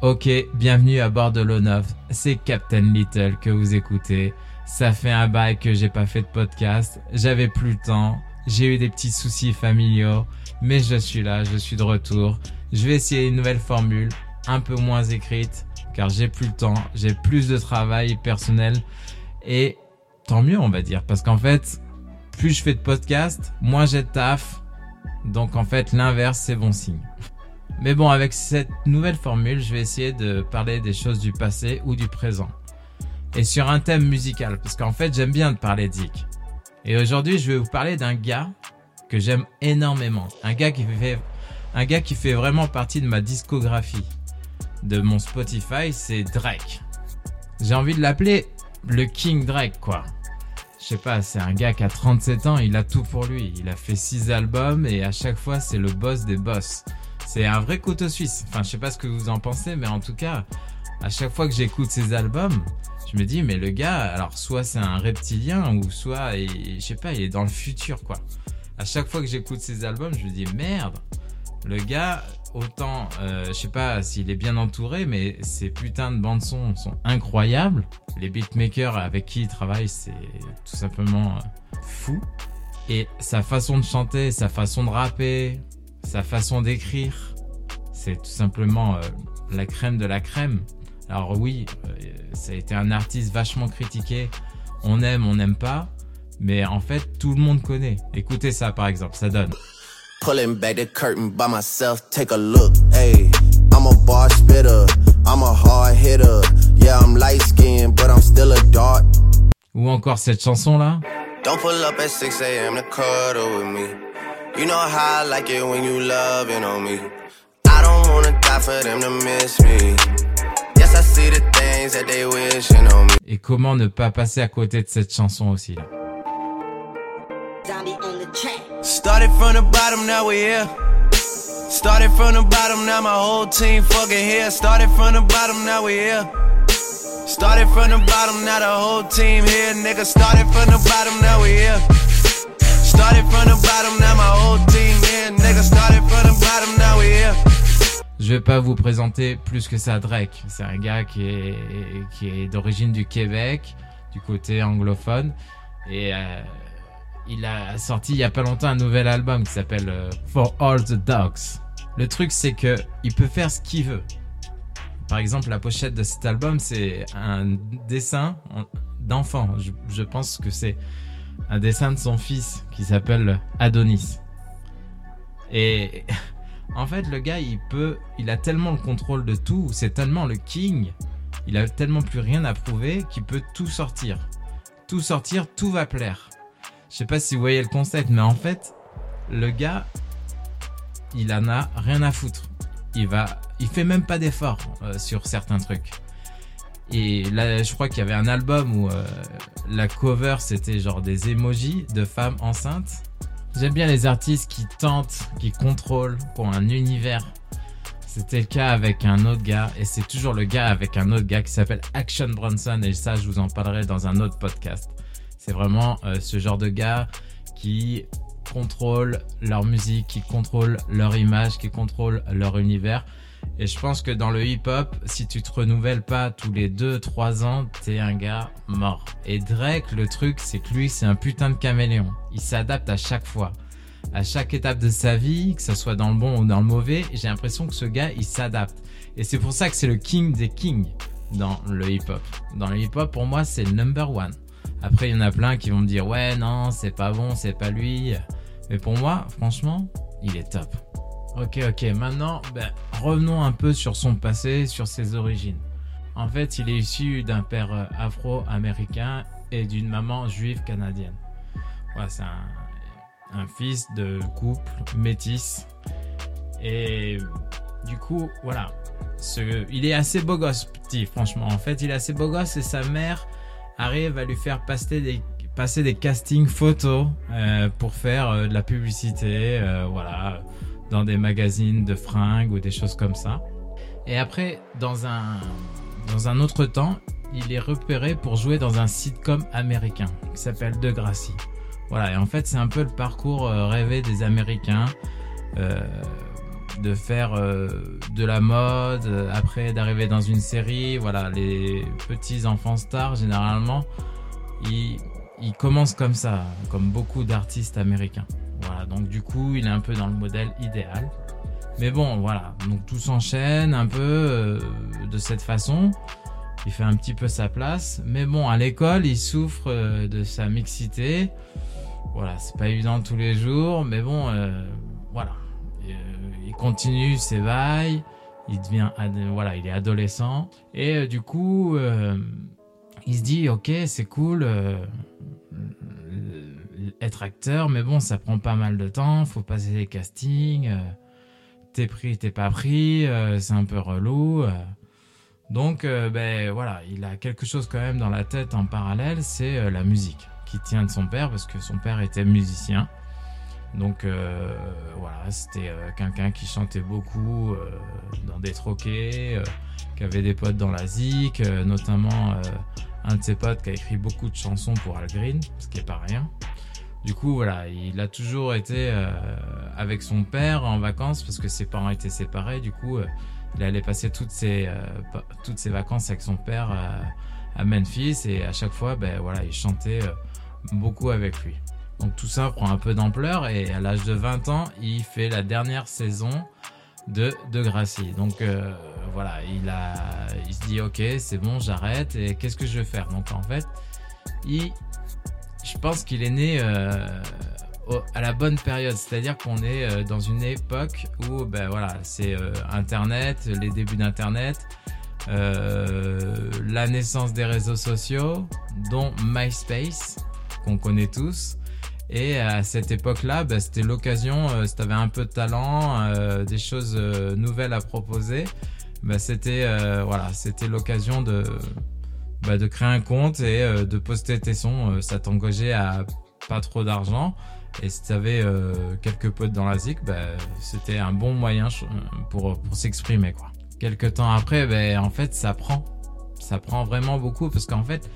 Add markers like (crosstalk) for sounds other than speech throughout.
Ok, bienvenue à bord de l'eau C'est Captain Little que vous écoutez. Ça fait un bail que j'ai pas fait de podcast. J'avais plus le temps. J'ai eu des petits soucis familiaux. Mais je suis là, je suis de retour. Je vais essayer une nouvelle formule, un peu moins écrite, car j'ai plus le temps. J'ai plus de travail personnel. Et tant mieux, on va dire. Parce qu'en fait, plus je fais de podcast, moins j'ai de taf. Donc en fait, l'inverse, c'est bon signe. Mais bon, avec cette nouvelle formule, je vais essayer de parler des choses du passé ou du présent. Et sur un thème musical, parce qu'en fait, j'aime bien de parler Dick. Et aujourd'hui, je vais vous parler d'un gars que j'aime énormément. Un gars qui fait, un gars qui fait vraiment partie de ma discographie. De mon Spotify, c'est Drake. J'ai envie de l'appeler le King Drake, quoi. Je sais pas, c'est un gars qui a 37 ans, il a tout pour lui. Il a fait 6 albums et à chaque fois, c'est le boss des boss. C'est un vrai couteau suisse. Enfin, je sais pas ce que vous en pensez, mais en tout cas, à chaque fois que j'écoute ses albums, je me dis, mais le gars, alors soit c'est un reptilien ou soit, je sais pas, il est dans le futur, quoi. À chaque fois que j'écoute ses albums, je me dis, merde, le gars, autant, euh, je sais pas s'il est bien entouré, mais ses putains de bandes son sont incroyables. Les beatmakers avec qui il travaille, c'est tout simplement euh, fou. Et sa façon de chanter, sa façon de rapper, sa façon d'écrire, c'est tout simplement euh, la crème de la crème. Alors oui, euh, ça a été un artiste vachement critiqué. On aime, on n'aime pas. Mais en fait, tout le monde connaît. Écoutez ça par exemple, ça donne. Pulling back the curtain by myself, take a look. Hey, I'm a bar spitter, I'm a hard hitter. Yeah, I'm light skinned, but I'm still a dark. Ou encore cette chanson là. Don't pull up at 6 a.m. to cuddle with me. You know how I like it when you loving on me. I don't wanna die for them to miss me. Yes, I see the things that they wishing on me. Et comment ne pas passer à côté de cette chanson aussi là? Started from the bottom, now we here. Started from the bottom, now my whole team fucking here. Started from the bottom, now we here. Started from the bottom, now the whole team here. Nigga, started from the bottom, now Je vais pas vous présenter plus que ça Drake. C'est un gars qui est, d'origine du Québec, du côté anglophone. Et euh, il a sorti il y a pas longtemps un nouvel album qui s'appelle euh, For All the Dogs. Le truc, c'est que il peut faire ce qu'il veut. Par exemple, la pochette de cet album, c'est un dessin d'enfant. Je pense que c'est un dessin de son fils qui s'appelle Adonis. Et (laughs) en fait, le gars, il peut, il a tellement le contrôle de tout, c'est tellement le king, il a tellement plus rien à prouver qu'il peut tout sortir. Tout sortir, tout va plaire. Je sais pas si vous voyez le concept, mais en fait, le gars, il en a rien à foutre. Il va, il fait même pas d'effort euh, sur certains trucs. Et là, je crois qu'il y avait un album où euh, la cover c'était genre des emojis de femmes enceintes. J'aime bien les artistes qui tentent, qui contrôlent pour un univers. C'était le cas avec un autre gars et c'est toujours le gars avec un autre gars qui s'appelle Action Bronson et ça je vous en parlerai dans un autre podcast. C'est vraiment euh, ce genre de gars qui contrôlent leur musique, qui contrôlent leur image, qui contrôlent leur univers et je pense que dans le hip-hop, si tu te renouvelles pas tous les 2-3 ans, t'es un gars mort. Et Drake, le truc, c'est que lui, c'est un putain de caméléon. Il s'adapte à chaque fois. À chaque étape de sa vie, que ce soit dans le bon ou dans le mauvais, j'ai l'impression que ce gars, il s'adapte. Et c'est pour ça que c'est le king des kings dans le hip-hop. Dans le hip-hop, pour moi, c'est le number one. Après, il y en a plein qui vont me dire, ouais, non, c'est pas bon, c'est pas lui. Mais pour moi, franchement, il est top. Ok, ok. Maintenant, ben, revenons un peu sur son passé, sur ses origines. En fait, il est issu d'un père euh, afro-américain et d'une maman juive canadienne. Voilà, c'est un, fils de couple métis. Et du coup, voilà. Il est assez beau gosse, petit, franchement. En fait, il est assez beau gosse et sa mère arrive à lui faire passer des, passer des castings photos euh, pour faire euh, de la publicité. voilà dans des magazines de fringues ou des choses comme ça. Et après, dans un, dans un autre temps, il est repéré pour jouer dans un sitcom américain qui s'appelle Degrassi. Voilà, et en fait, c'est un peu le parcours euh, rêvé des Américains. Euh, de faire de la mode, après d'arriver dans une série. Voilà, les petits enfants stars, généralement, ils, ils commencent comme ça, comme beaucoup d'artistes américains. Voilà, donc du coup, il est un peu dans le modèle idéal. Mais bon, voilà, donc tout s'enchaîne un peu euh, de cette façon. Il fait un petit peu sa place. Mais bon, à l'école, il souffre euh, de sa mixité. Voilà, c'est pas évident tous les jours, mais bon, euh, voilà. il continue ses vailles. Il devient, voilà, il est adolescent. Et du coup, il se dit, ok, c'est cool être acteur, mais bon, ça prend pas mal de temps, faut passer les castings, euh, t'es pris, t'es pas pris, euh, c'est un peu relou. Euh. Donc, ben voilà, il a quelque chose quand même dans la tête en parallèle, c'est la musique qui tient de son père, parce que son père était musicien. Donc voilà, c'était quelqu'un qui chantait beaucoup dans des troquets, qui avait des potes dans la zik, notamment un de ses potes qui a écrit beaucoup de chansons pour Al Green, ce qui est pas rien. Du coup, voilà, il a toujours été euh, avec son père en vacances parce que ses parents étaient séparés. Du coup, euh, il allait passer toutes ses, euh, toutes ses vacances avec son père à Memphis et à chaque fois, ben voilà, il chantait beaucoup avec lui. Donc tout ça prend un peu d'ampleur et à l'âge de 20 ans, il fait la dernière saison de De Gracie. Donc voilà, il il se dit ok, c'est bon, j'arrête et qu'est-ce que je vais faire? Donc en fait, il je pense qu'il est né euh, à la bonne période. C'est-à-dire qu'on est, euh, dans une époque où, ben voilà, c'est euh, Internet, les débuts d'Internet, la naissance des réseaux sociaux, dont MySpace, qu'on connaît tous. Et à cette époque-là, ben, c'était l'occasion, si tu avais un peu de talent, des choses nouvelles à proposer, ben, c'était voilà, c'était l'occasion de bah, de créer un compte et euh, de poster tes sons. Euh, ça t'engageait à pas trop d'argent. Et si tu avais euh, quelques potes dans la ZIC, bah, c'était un bon moyen pour, pour s'exprimer. quoi. Quelques temps après, bah, en fait, ça prend. Ça prend vraiment beaucoup parce qu'en fait,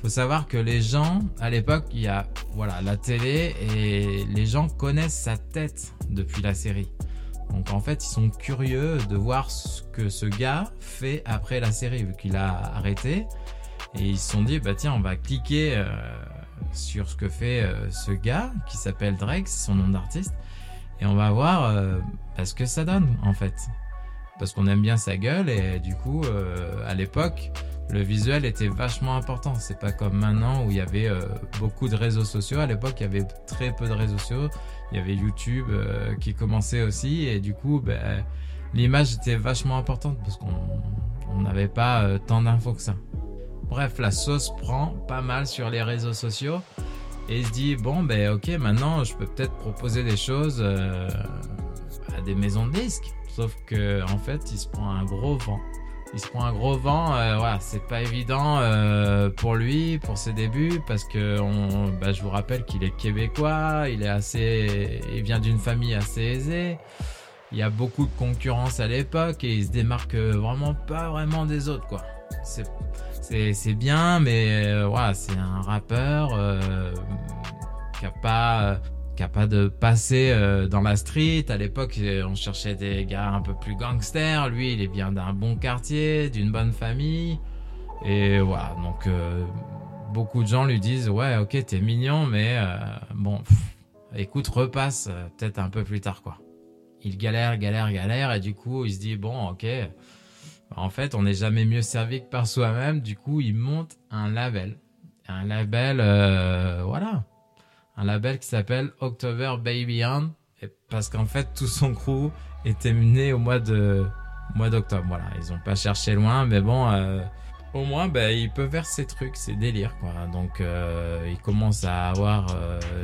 faut savoir que les gens, à l'époque, il y a voilà, la télé et les gens connaissent sa tête depuis la série. Donc en fait, ils sont curieux de voir ce que ce gars fait après la série, vu qu'il a arrêté. Et ils se sont dit, bah tiens, on va cliquer euh, sur ce que fait euh, ce gars qui s'appelle Drake, c'est son nom d'artiste, et on va voir euh, bah, ce que ça donne en fait. Parce qu'on aime bien sa gueule et du coup, à l'époque, le visuel était vachement important. C'est pas comme maintenant où il y avait beaucoup de réseaux sociaux. À l'époque, il y avait très peu de réseaux sociaux. Il y avait YouTube qui commençait aussi et du coup, bah, l'image était vachement importante parce qu'on n'avait pas tant d'infos que ça. Bref, la sauce prend pas mal sur les réseaux sociaux et se dit bon ben ok maintenant je peux peut-être proposer des choses euh, à des maisons de disques. Sauf que en fait il se prend un gros vent. Il se prend un gros vent, euh, voilà, c'est pas évident euh, pour lui, pour ses débuts, parce que on, bah, je vous rappelle qu'il est québécois, il est assez, il vient d'une famille assez aisée. Il y a beaucoup de concurrence à l'époque et il se démarque vraiment pas vraiment des autres quoi. C'est bien, mais euh, c'est un rappeur euh, qui a pas qui a pas de passé euh, dans la street. À l'époque, on cherchait des gars un peu plus gangsters. Lui, il est bien d'un bon quartier, d'une bonne famille. Et voilà, donc beaucoup de gens lui disent ouais, ok, t'es mignon, mais bon, écoute, repasse peut-être un peu plus tard, quoi. Il galère, galère, galère, et du coup, il se dit bon, ok. En fait, on n'est jamais mieux servi que par soi-même. Du coup, il monte un label. Un label, euh, voilà. Un label qui s'appelle October Baby On. Parce qu'en fait, tout son crew était mené au mois de mois d'octobre. Voilà, ils n'ont pas cherché loin, mais bon, euh, au moins, ben, il peut faire ses trucs, ses délires, quoi. Donc, euh, il commence à avoir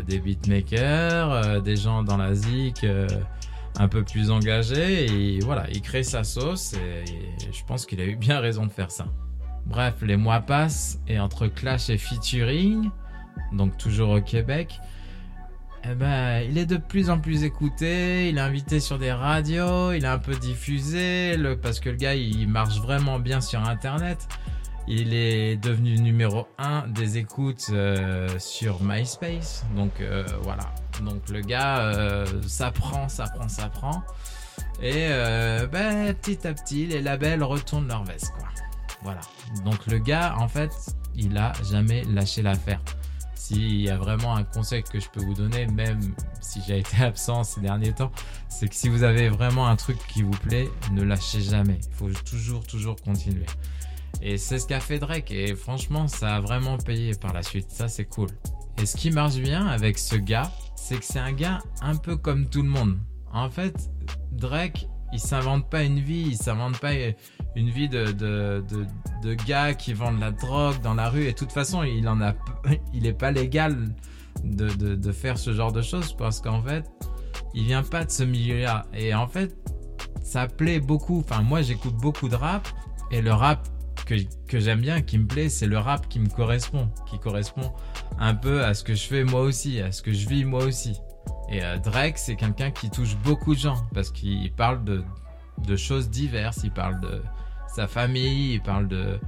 des beatmakers, des gens dans la zik un peu plus engagé et voilà, il crée sa sauce et, je pense qu'il a eu bien raison de faire ça. Bref, les mois passent et entre Clash et featuring, donc toujours au Québec, eh ben, il est de plus en plus écouté, il est invité sur des radios, il est un peu diffusé, parce que le gars il marche vraiment bien sur internet. Il est devenu numéro 1 des écoutes euh, sur MySpace. Donc euh, voilà. Donc le gars, euh, ça prend, ça prend, ça prend. Et euh, ben, petit à petit, les labels retournent leur veste, quoi. Voilà. Donc le gars, en fait, il a jamais lâché l'affaire. S'il y a vraiment un conseil que je peux vous donner, même si j'ai été (laughs) absent ces derniers temps, c'est que si vous avez vraiment un truc qui vous plaît, ne lâchez jamais. Il faut toujours, toujours continuer. Et c'est ce qu'a fait Drake. Et franchement, ça a vraiment payé par la suite. Ça, c'est cool. Et ce qui marche bien avec ce gars, c'est que c'est un gars un peu comme tout le monde. En fait, Drake, il s'invente pas une vie, il s'invente pas une vie de, de, de, gars qui vendent la drogue dans la rue. Et de toute façon, il en a, (laughs) il est pas légal de, faire ce genre de choses parce qu'en fait, il vient pas de ce milieu-là. Et en fait, ça plaît beaucoup. Enfin, moi, j'écoute beaucoup de rap et le rap que, j'aime bien, qui me plaît, c'est le rap qui me correspond, qui correspond un peu à ce que je fais moi aussi, à ce que je vis moi aussi. Et euh, Drake, c'est quelqu'un qui touche beaucoup de gens parce qu'il parle de, choses diverses. Il parle de sa famille, il parle de,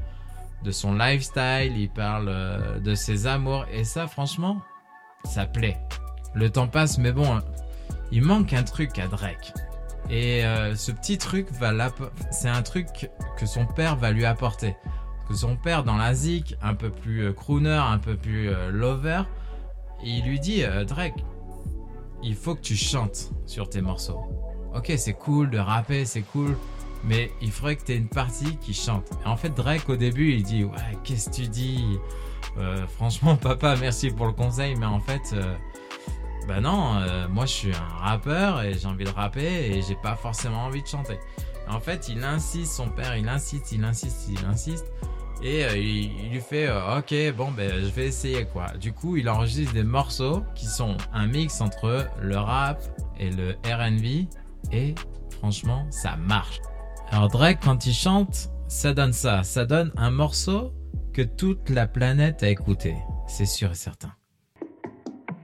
son lifestyle, il parle euh, de ses amours. Et ça, franchement, ça plaît. Le temps passe, mais bon, il manque un truc à Drake. Et euh, ce petit truc va c'est un truc que son père va lui apporter. Que son père dans la zik, un peu plus crooner, un peu plus lover, il lui dit Drake, il faut que tu chantes sur tes morceaux. Ok, c'est cool de rapper, c'est cool, mais il faudrait que tu aies une partie qui chante. Et en fait, Drake, au début, il dit Ouais, qu'est-ce que tu dis? Euh, Franchement, (laughs) papa, merci pour le conseil, mais en fait, euh, bah non, euh, moi je suis un rappeur et j'ai envie de rapper et j'ai pas forcément envie de chanter. En fait, il insiste, son père, il insiste, il insiste, il insiste. Et euh, il, lui fait euh, Ok, bon, ben je vais essayer quoi. Du coup, il enregistre des morceaux qui sont un mix entre le rap et le RB. Et franchement, ça marche. Alors, Drake, quand il chante, ça donne ça. Ça donne un morceau que toute la planète a écouté. C'est sûr et certain.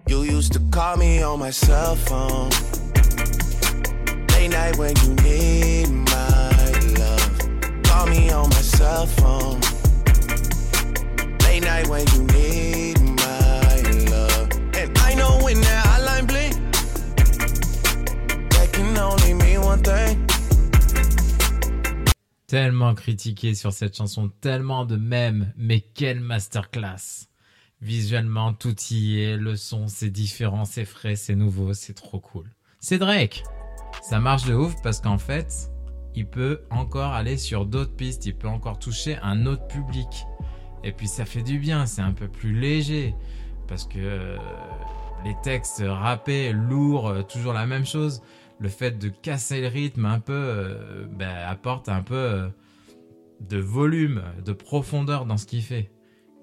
You used to call me on my cell phone. Late night when you need my love. Call me on my cell phone. Tellement critiqué sur cette chanson, tellement de mèmes, mais quelle masterclass! Visuellement, tout y est, le son, c'est différent, c'est frais, c'est nouveau, c'est trop cool. C'est Drake! Ça marche de ouf parce qu'en fait, il peut encore aller sur d'autres pistes, il peut encore toucher un autre public. Et puis ça fait du bien, c'est un peu plus léger. Parce que euh, les textes rappés, lourds, euh, toujours la même chose. Le fait de casser le rythme un peu euh, ben, apporte un peu de volume, de profondeur dans ce qu'il fait.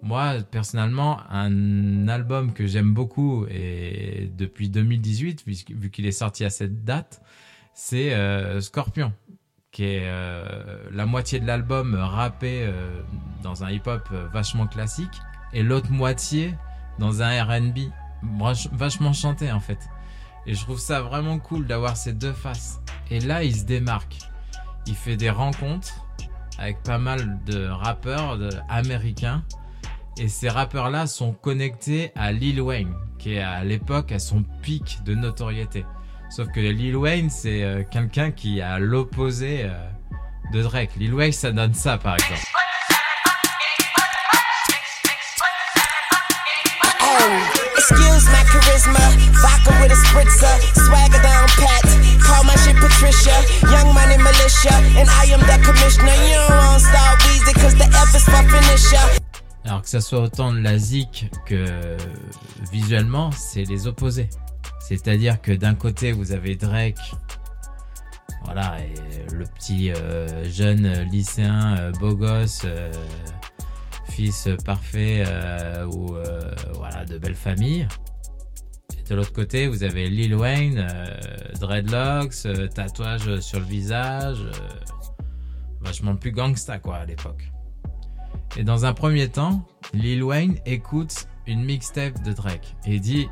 Moi, personnellement, un album que j'aime beaucoup et depuis 2018, vu qu'il est sorti à cette date, c'est Scorpion qui est euh, la moitié de l'album rappé euh, dans un hip-hop euh, vachement classique et l'autre moitié dans un RB vachement chanté en fait. Et je trouve ça vraiment cool d'avoir ces deux faces. Et là, il se démarque. Il fait des rencontres avec pas mal de rappeurs américains. Et ces rappeurs-là sont connectés à Lil Wayne, qui est à l'époque à son pic de notoriété. Sauf que Lil Wayne, c'est euh, quelqu'un qui à l'opposé euh, de Drake. Lil Wayne, ça donne ça, par exemple. Excuse my charisma, vodka with a spritzer, swagger down pat, call my shit Patricia, young money militia, and I am the commissioner. You don't want start Weezy cause the F is for finisher. Alors que ça soit autant de la zik que visuellement, c'est les opposés. C'est-à-dire que d'un côté, vous avez Drake, voilà, et le petit euh, jeune lycéen, euh, beau gosse, euh, fils parfait ou voilà de belle famille. Et de l'autre côté, vous avez Lil Wayne, dreadlocks, tatouage sur le visage, vachement plus gangsta quoi à l'époque. Et dans un premier temps, Lil Wayne écoute une mixtape de Drake et dit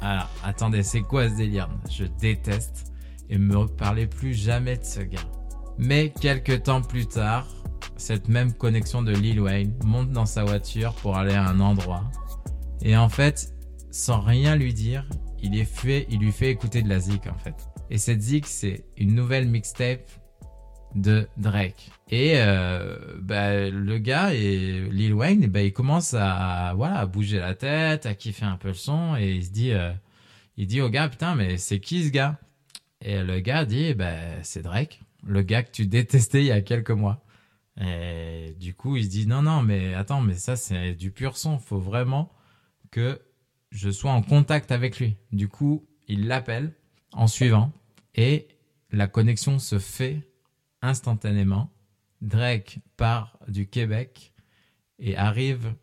alors, attendez, c'est quoi ce délire? Je déteste et me parlez plus jamais de ce gars. Mais quelques temps plus tard, cette même connexion de Lil Wayne monte dans sa voiture pour aller à un endroit. Et en fait, sans rien lui dire, il, est fait, il lui fait écouter de la zik en fait. Et cette zig, c'est une nouvelle mixtape de Drake. Et euh, bah, le gars et Lil Wayne, bah, il commence à voilà à bouger la tête, à kiffer un peu le son et il se dit, euh, il dit au gars putain mais c'est qui ce gars? Et le gars dit bah c'est Drake, le gars que tu détestais il y a quelques mois. Et du coup il se dit non non mais attends mais ça c'est du pur son, faut vraiment que je sois en contact avec lui. Du coup il l'appelle en suivant et la connexion se fait instantanément. Drake part du Québec et arrive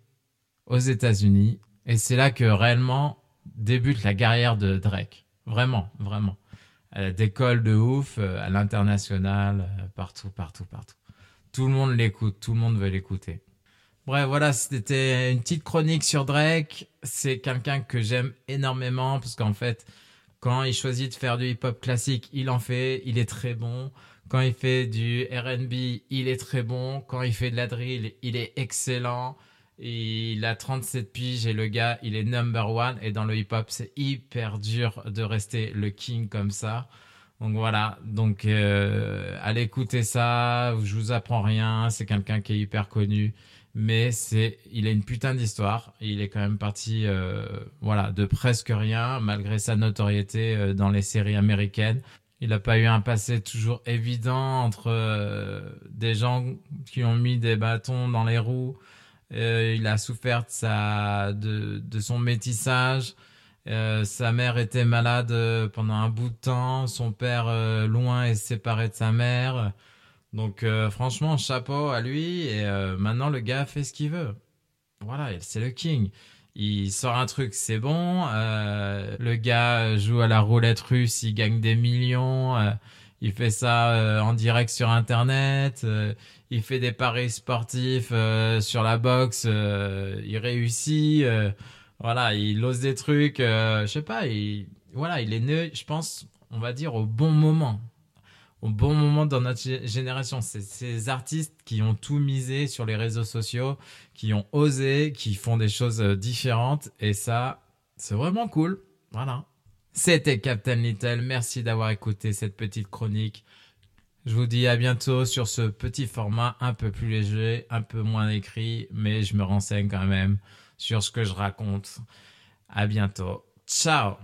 aux États-Unis. Et c'est là que réellement débute la carrière de Drake. Vraiment, vraiment. Elle décolle de ouf euh, à l'international, euh, partout, partout, partout. Tout le monde l'écoute, tout le monde veut l'écouter. Bref, voilà, c'était une petite chronique sur Drake. C'est quelqu'un que j'aime énormément parce qu'en fait, quand il choisit de faire du hip-hop classique, il en fait, il est très bon. Quand il fait du RB, il est très bon. Quand il fait de la drill, il est excellent. Il a 37 piges et le gars, il est number one. Et dans le hip-hop, c'est hyper dur de rester le king comme ça. Donc voilà, donc euh, allez écouter ça, je vous apprends rien, c'est quelqu'un qui est hyper connu, mais c'est, il a une putain d'histoire, il est quand même parti, euh, voilà, de presque rien, malgré sa notoriété euh, dans les séries américaines. Il n'a pas eu un passé toujours évident entre euh, des gens qui ont mis des bâtons dans les roues. Euh, il a souffert de, de, son métissage. Euh, sa mère était malade pendant un bout de temps. Son père loin et séparé de sa mère. Donc franchement, chapeau à lui. Et maintenant, le gars fait ce qu'il veut. Voilà, c'est le king il sort un truc, c'est bon. Euh, le gars joue à la roulette russe, il gagne des millions. Euh, il fait ça euh, en direct sur Internet. Euh, il fait des paris sportifs euh, sur la boxe. il réussit. voilà, il ose des trucs. je sais pas. Il, voilà, il est né, je pense, on va dire au bon moment au bon moment dans notre génération. C'est ces artistes qui ont tout misé sur les réseaux sociaux, qui ont osé, qui font des choses euh, différentes. Et ça, c'est vraiment cool. Voilà. C'était Captain Little. Merci d'avoir écouté cette petite chronique. Je vous dis à bientôt sur ce petit format un peu plus léger, un peu moins écrit, mais je me renseigne quand même sur ce que je raconte. À bientôt. Ciao